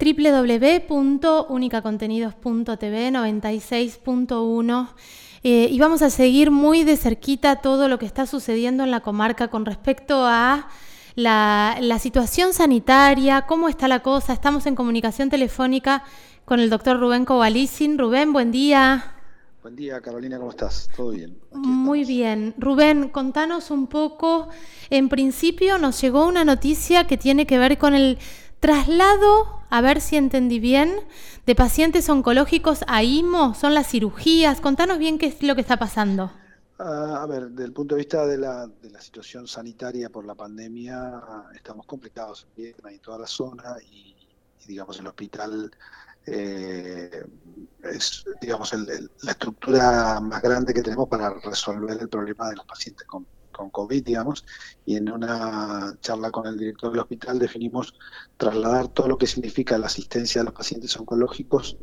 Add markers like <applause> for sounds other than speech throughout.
www.unicacontenidos.tv 96.1 eh, y vamos a seguir muy de cerquita todo lo que está sucediendo en la comarca con respecto a la, situación sanitaria, cómo está la cosa. Estamos en comunicación telefónica con el doctor Rubén Covalicin. Rubén, buen día. Buen día, Carolina, ¿cómo estás? ¿Todo bien? Muy bien. Rubén, contanos un poco. En principio nos llegó una noticia que tiene que ver con el traslado, a ver si entendí bien, de pacientes oncológicos a IMO. Son las cirugías. Contanos bien qué es lo que está pasando. Ah, a ver, desde el punto de vista de la, de la situación sanitaria por la pandemia, estamos complicados en toda la zona y, y digamos, el hospital eh, es, digamos, la estructura más grande que tenemos para resolver el problema de los pacientes con, con COVID, digamos, y en una charla con el director del hospital definimos trasladar todo lo que significa la asistencia a los pacientes oncológicos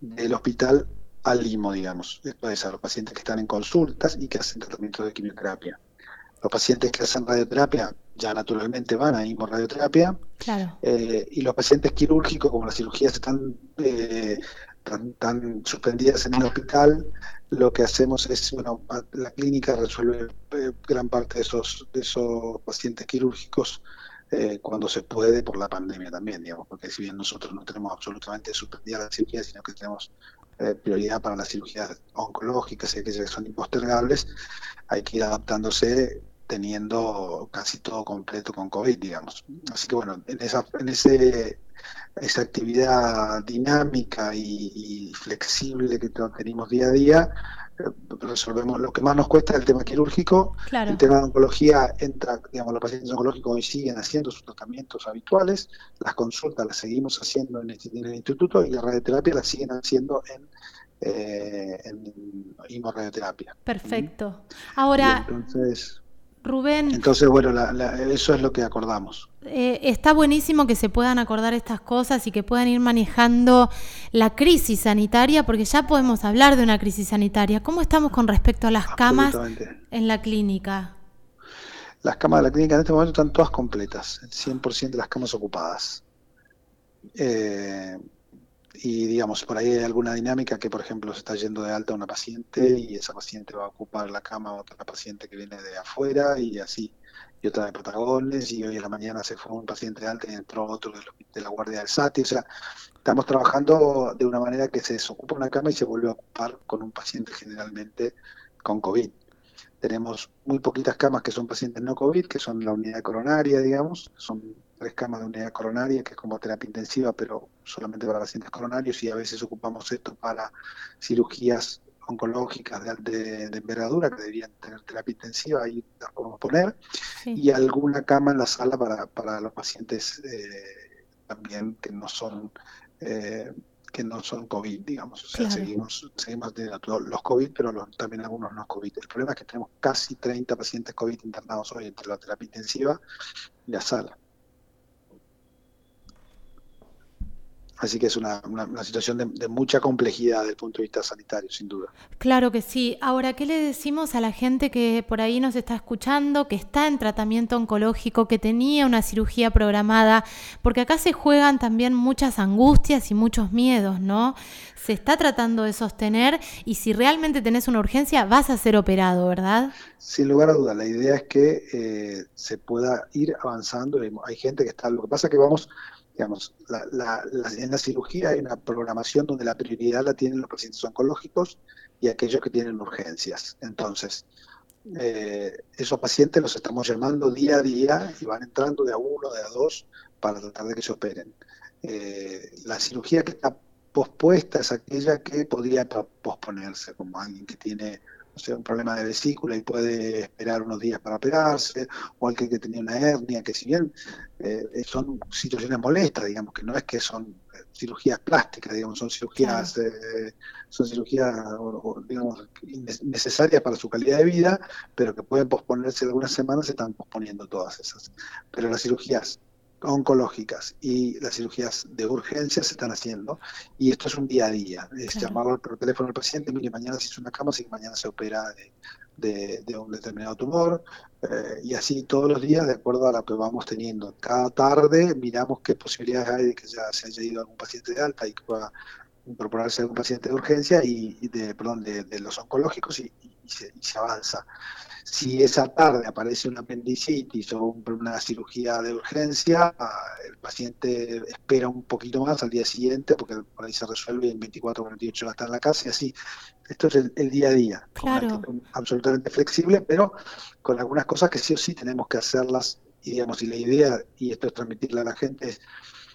del hospital al limo, digamos. Puede ser los pacientes que están en consultas y que hacen tratamiento de quimioterapia. Los pacientes que hacen radioterapia ya naturalmente van a radioterapia. Claro. Eh, y los pacientes quirúrgicos, como las cirugías están eh, tan, suspendidas en el hospital, lo que hacemos es, bueno, la clínica resuelve eh, gran parte de esos, de esos pacientes quirúrgicos cuando se puede por la pandemia también, digamos, porque si bien nosotros no tenemos absolutamente suspendida la cirugía, sino que tenemos prioridad para las cirugías oncológicas y aquellas que son impostergables, hay que ir adaptándose teniendo casi todo completo con COVID, digamos. Así que bueno, en esa, en ese, esa actividad dinámica y, flexible que tenemos día a día, resolvemos lo que más nos cuesta el tema quirúrgico, el tema de oncología entra, digamos, los pacientes oncológicos hoy siguen haciendo sus tratamientos habituales, las consultas las seguimos haciendo en, el instituto y la radioterapia las siguen haciendo en eh, en radioterapia. Perfecto. Ahora, entonces, Rubén. Entonces, bueno, eso es lo que acordamos. Eh, está buenísimo que se puedan acordar estas cosas y que puedan ir manejando la crisis sanitaria, porque ya podemos hablar de una crisis sanitaria. ¿Cómo estamos con respecto a las camas en la clínica? Las camas de la clínica en este momento están todas completas, el 100% de las camas ocupadas. Eh, y digamos, por ahí hay alguna dinámica que, por ejemplo, se está yendo de alta una paciente y esa paciente va a ocupar la cama a otra paciente que viene de afuera y así, y otra de Patagones, y hoy en la mañana se fue un paciente de alta y entró otro de, la Guardia del SATI, o sea, estamos trabajando de una manera que se desocupa una cama y se vuelve a ocupar con un paciente generalmente con COVID. Tenemos muy poquitas camas que son pacientes no COVID, que son la unidad coronaria, digamos, son tres camas de unidad coronaria, que es como terapia intensiva, pero solamente para pacientes coronarios, y a veces ocupamos esto para cirugías oncológicas de, de, envergadura que deberían tener terapia intensiva, ahí las podemos poner, y alguna cama en la sala para, para los pacientes eh, también que no son eh, que no son COVID, digamos. O sea, seguimos, seguimos teniendo los COVID, pero también algunos no COVID. El problema es que tenemos casi 30 pacientes COVID internados hoy entre la terapia intensiva y la sala. Así que es una, situación de, mucha complejidad desde el punto de vista sanitario, sin duda. Claro que sí. Ahora, ¿qué le decimos a la gente que por ahí nos está escuchando, que está en tratamiento oncológico, que tenía una cirugía programada? Porque acá se juegan también muchas angustias y muchos miedos, ¿no? Se está tratando de sostener y si realmente tenés una urgencia, vas a ser operado, ¿verdad? Sin lugar a dudas, la idea es que eh, se pueda ir avanzando. Hay gente que está, lo que pasa es que vamos digamos, en la cirugía hay una programación donde la prioridad la tienen los pacientes oncológicos y aquellos que tienen urgencias. Entonces, eh, esos pacientes los estamos llamando día a día y van entrando de a uno, de a dos, para tratar de que se operen. Eh, la cirugía que está pospuesta es aquella que podría posponerse, como alguien que tiene o sea, un problema de vesícula y puede esperar unos días para operarse, o alguien que tenía una hernia, que si bien eh, son situaciones molestas, digamos, que no es que son eh, cirugías plásticas, digamos, son cirugías, eh, son cirugías, digamos, necesarias para su calidad de vida, pero que pueden posponerse algunas semanas, se están posponiendo todas esas. Pero las cirugías oncológicas y las cirugías de urgencia se están haciendo y esto es un día a día, es llamarlo por teléfono al paciente, mire, mañana se hizo una cama, así que mañana se opera de, un determinado tumor, eh, y así todos los días de acuerdo a lo que vamos teniendo. Cada tarde miramos qué posibilidades hay de que ya se haya ido algún paciente de alta y que pueda incorporarse algún paciente de urgencia y, de, perdón, de, los oncológicos y, se, avanza. Si esa tarde aparece una apendicitis o una cirugía de urgencia, el paciente espera un poquito más al día siguiente porque por ahí se resuelve y en 24 o 48 horas está en la casa y así. Esto es el, día a día, absolutamente flexible, pero con algunas cosas que sí o sí tenemos que hacerlas y digamos, y la idea, y esto es transmitirle a la gente, es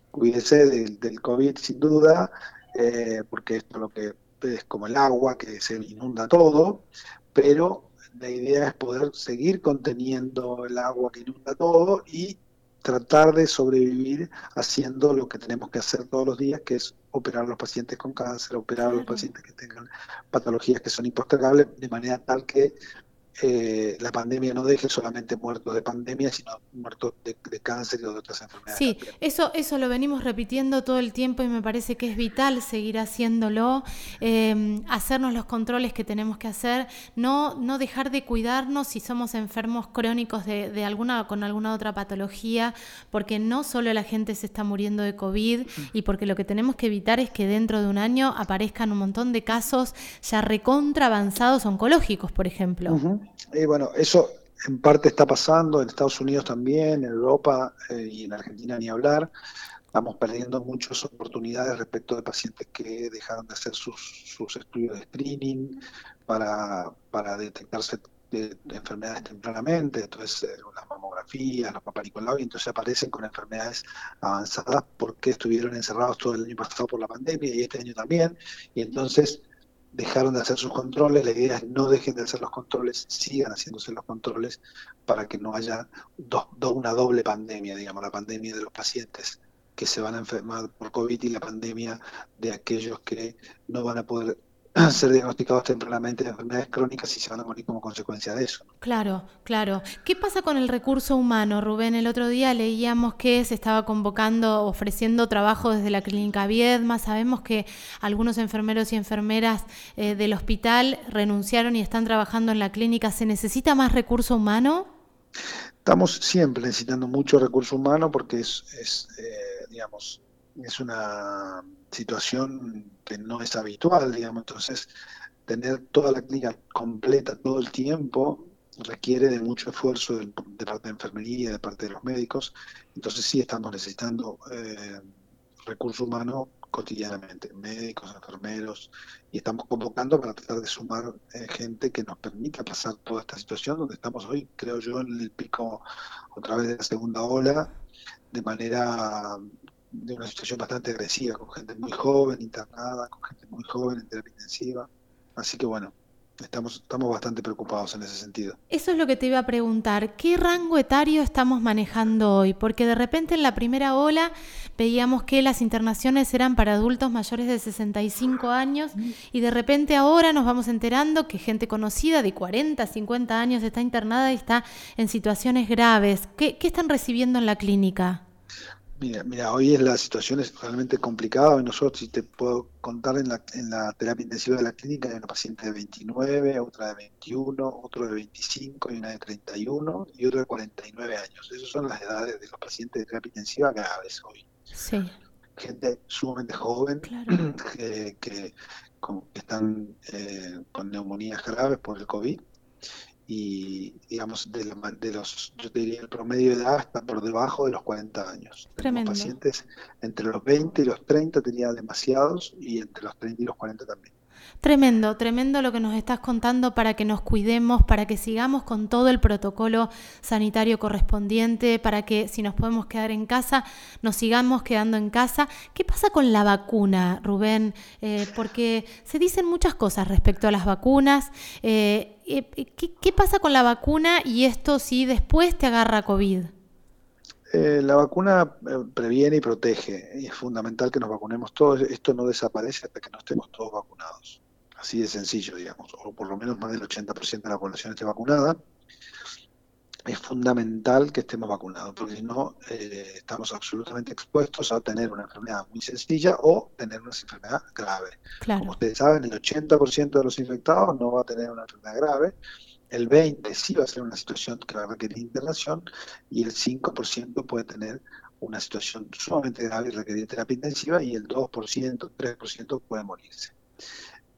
cuídese del, del COVID sin duda, eh, porque esto es lo que es como el agua, que se inunda todo, pero la idea es poder seguir conteniendo el agua que inunda todo y tratar de sobrevivir haciendo lo que tenemos que hacer todos los días, que es operar a los pacientes con cáncer, operar a los pacientes que tengan patologías que son impostergables, de manera tal que eh, la pandemia no deje solamente muertos de pandemia, sino muertos de, cáncer y de otras enfermedades. Sí, eso, eso lo venimos repitiendo todo el tiempo y me parece que es vital seguir haciéndolo, em, hacernos los controles que tenemos que hacer, no, no dejar de cuidarnos si somos enfermos crónicos de, de alguna con alguna otra patología, porque no solo la gente se está muriendo de COVID mm. y porque lo que tenemos que evitar es que dentro de un año aparezcan un montón de casos ya recontra avanzados oncológicos, por ejemplo. Y bueno, eso en parte está pasando, en Estados Unidos también, en Europa eh, y en Argentina ni hablar. Estamos perdiendo muchas oportunidades respecto de pacientes que dejaron de hacer sus, estudios de screening para, detectarse de, enfermedades tempranamente, entonces eh, las mamografías, los paparicolados, y entonces aparecen con enfermedades avanzadas porque estuvieron encerrados todo el año pasado por la pandemia y este año también, y entonces dejaron de hacer sus controles, la idea es no dejen de hacer los controles, sigan haciéndose los controles para que no haya una doble pandemia, digamos, la pandemia de los pacientes que se van a enfermar por COVID y la pandemia de aquellos que no van a poder <clears throat> ser diagnosticados tempranamente de enfermedades crónicas y se van a morir como consecuencia de eso. Claro, claro. ¿Qué pasa con el recurso humano, Rubén? El otro día leíamos que se estaba convocando, ofreciendo trabajo desde la clínica Viedma. Sabemos que algunos enfermeros y enfermeras eh, del hospital renunciaron y están trabajando en la clínica. ¿Se necesita más recurso humano? Estamos siempre necesitando mucho recurso humano porque es, eh, digamos, es una situación que no es habitual, digamos, entonces tener toda la clínica completa todo el tiempo requiere de mucho esfuerzo de, parte de enfermería, de parte de los médicos, entonces sí estamos necesitando eh, recursos humanos cotidianamente, médicos, enfermeros, y estamos convocando para tratar de sumar eh, gente que nos permita pasar toda esta situación donde estamos hoy, creo yo, en el pico otra vez de la segunda ola, de manera de una situación bastante agresiva, con gente muy joven internada, con gente muy joven en terapia intensiva. Así que bueno, estamos, estamos bastante preocupados en ese sentido. Eso es lo que te iba a preguntar, ¿qué rango etario estamos manejando hoy? Porque de repente en la primera ola veíamos que las internaciones eran para adultos mayores de 65 años y de repente ahora nos vamos enterando que gente conocida de 40, 50 años está internada y está en situaciones graves. ¿Qué, qué están recibiendo en la clínica? Mira, mira, hoy es la situación es realmente complicada. y nosotros, si te puedo contar, en la, en la terapia intensiva de la clínica hay una paciente de 29, otra de 21, otro de 25 y una de 31 y otra de 49 años. Esas son las edades de los pacientes de terapia intensiva graves hoy. Sí. Gente sumamente joven <clears throat> que, están eh, con neumonías graves por el COVID y digamos de, de, los yo diría el promedio de edad está por debajo de los 40 años. Tremendo. Los pacientes entre los 20 y los 30 tenía demasiados y entre los 30 y los 40 también. Tremendo, tremendo lo que nos estás contando para que nos cuidemos, para que sigamos con todo el protocolo sanitario correspondiente, para que si nos podemos quedar en casa, nos sigamos quedando en casa. ¿Qué pasa con la vacuna, Rubén? Eh, porque se dicen muchas cosas respecto a las vacunas. Eh, eh, ¿qué, pasa con la vacuna y esto si después te agarra COVID? La vacuna previene y protege y es fundamental que nos vacunemos todos. Esto no desaparece hasta que no estemos todos vacunados así de sencillo, digamos, o por lo menos más del 80% de la población esté vacunada, es fundamental que estemos vacunados, porque si no, eh, estamos absolutamente expuestos a tener una enfermedad muy sencilla o tener una enfermedad grave. Como ustedes saben, el 80% de los infectados no va a tener una enfermedad grave el 20% sí va a ser una situación que va a requerir internación y el 5% puede tener una situación sumamente grave y requerir terapia intensiva y el 2%, 3% puede morirse.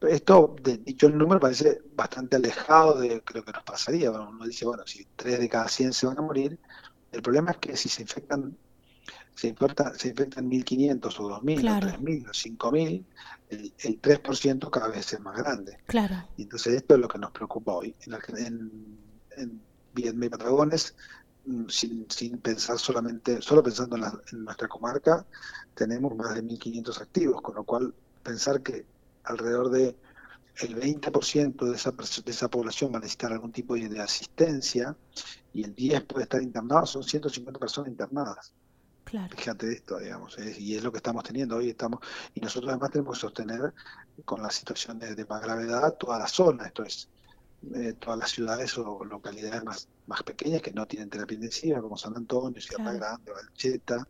Esto, dicho el número, parece bastante alejado de lo que nos pasaría. uno dice, bueno, si 3 de cada 100 se van a morir, el problema es que si se infectan se, infectan, se infectan 1.500 o 2.000 o 3.000 o 5.000, el, el 3% cada vez es más grande. Claro. Y entonces esto es lo que nos preocupa hoy. En, en, en Vietnam y Patagones, mm, sin, sin, pensar solamente, solo pensando en, la, en nuestra comarca, tenemos más de 1.500 activos, con lo cual pensar que alrededor de el 20% de esa, de esa población va a necesitar algún tipo de, de asistencia y el 10 puede estar internado, son 150 personas internadas. Fíjate esto, digamos, y es lo que estamos teniendo hoy. estamos Y nosotros además tenemos que sostener con la situación de, más gravedad toda la zona, esto es, eh, todas las ciudades o localidades más, más pequeñas que no tienen terapia intensiva, como San Antonio, Ciudad Grande, Valcheta,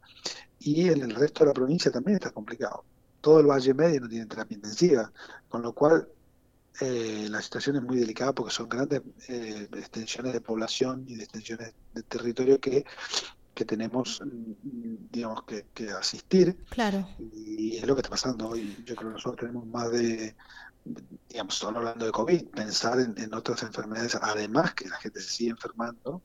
y en el resto de la provincia también está complicado. Todo el Valle Medio no tiene terapia intensiva, con lo cual eh, la situación es muy delicada porque son grandes eh, extensiones de población y de extensiones de territorio que que tenemos, digamos, que, asistir. Claro. Y es lo que está pasando hoy. Yo creo que nosotros tenemos más de, digamos, solo hablando de COVID, pensar en, otras enfermedades, además que la gente se sigue enfermando,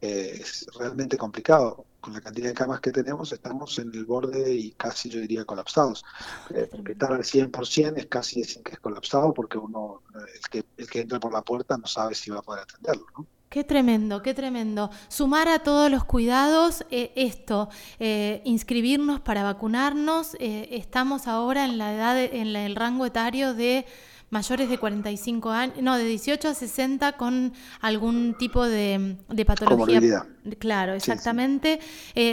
eh, es realmente complicado. Con la cantidad de camas que tenemos, estamos en el borde y casi, yo diría, colapsados. Eh, estar al 100% es casi decir que es colapsado porque uno, el que, el que entra por la puerta no sabe si va a poder atenderlo, ¿no? Qué tremendo, qué tremendo. Sumar a todos los cuidados eh, esto, eh, inscribirnos para vacunarnos. Eh, estamos ahora en la edad, en el rango etario de mayores de 45 años, no, de 18 a 60 con algún tipo de, patología. Claro, exactamente.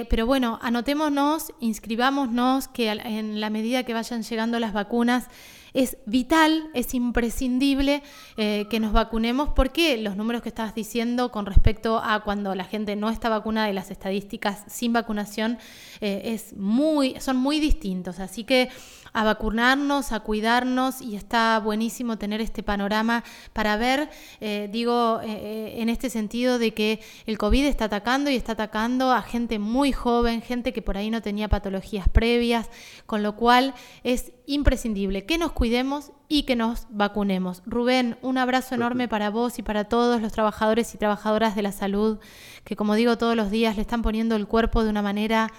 pero bueno, anotémonos, inscribámonos, que en la medida que vayan llegando las vacunas, es vital, es imprescindible eh, que nos vacunemos porque los números que estabas diciendo con respecto a cuando la gente no está vacunada y las estadísticas sin vacunación eh, es muy, son muy distintos. Así que a vacunarnos, a cuidarnos y está buenísimo tener este panorama para ver, eh, digo, en este sentido de que el COVID está atacando y está atacando a gente muy joven, gente que por ahí no tenía patologías previas, con lo cual es imprescindible que nos cuidemos y que nos vacunemos. Rubén, un abrazo enorme para vos y para todos los trabajadores y trabajadoras de la salud que, como digo todos los días, le están poniendo el cuerpo de una manera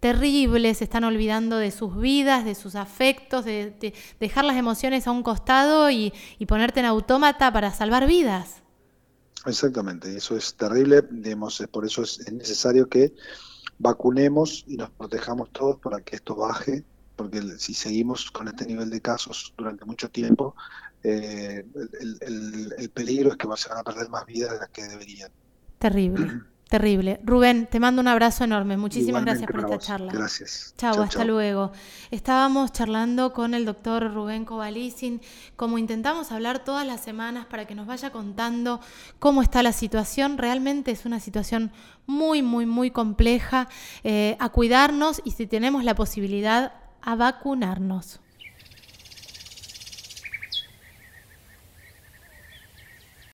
terrible, se están olvidando de sus vidas, de sus afectos, de, dejar las emociones a un costado y, ponerte en autómata para salvar vidas. Exactamente, eso es terrible, digamos, por eso es necesario que vacunemos y nos protejamos todos para que esto baje porque si seguimos con este nivel de casos durante mucho tiempo, eh, el, peligro es que se van a perder más vidas de las que deberían. Terrible. <clears throat> Terrible. Rubén, te mando un abrazo enorme. Muchísimas gracias por esta charla. Gracias. Chao, hasta luego. Estábamos charlando con el doctor Rubén Kovalicin, como intentamos hablar todas las semanas para que nos vaya contando cómo está la situación. Realmente es una situación muy, muy, muy compleja. Eh, a cuidarnos y si tenemos la posibilidad, a vacunarnos.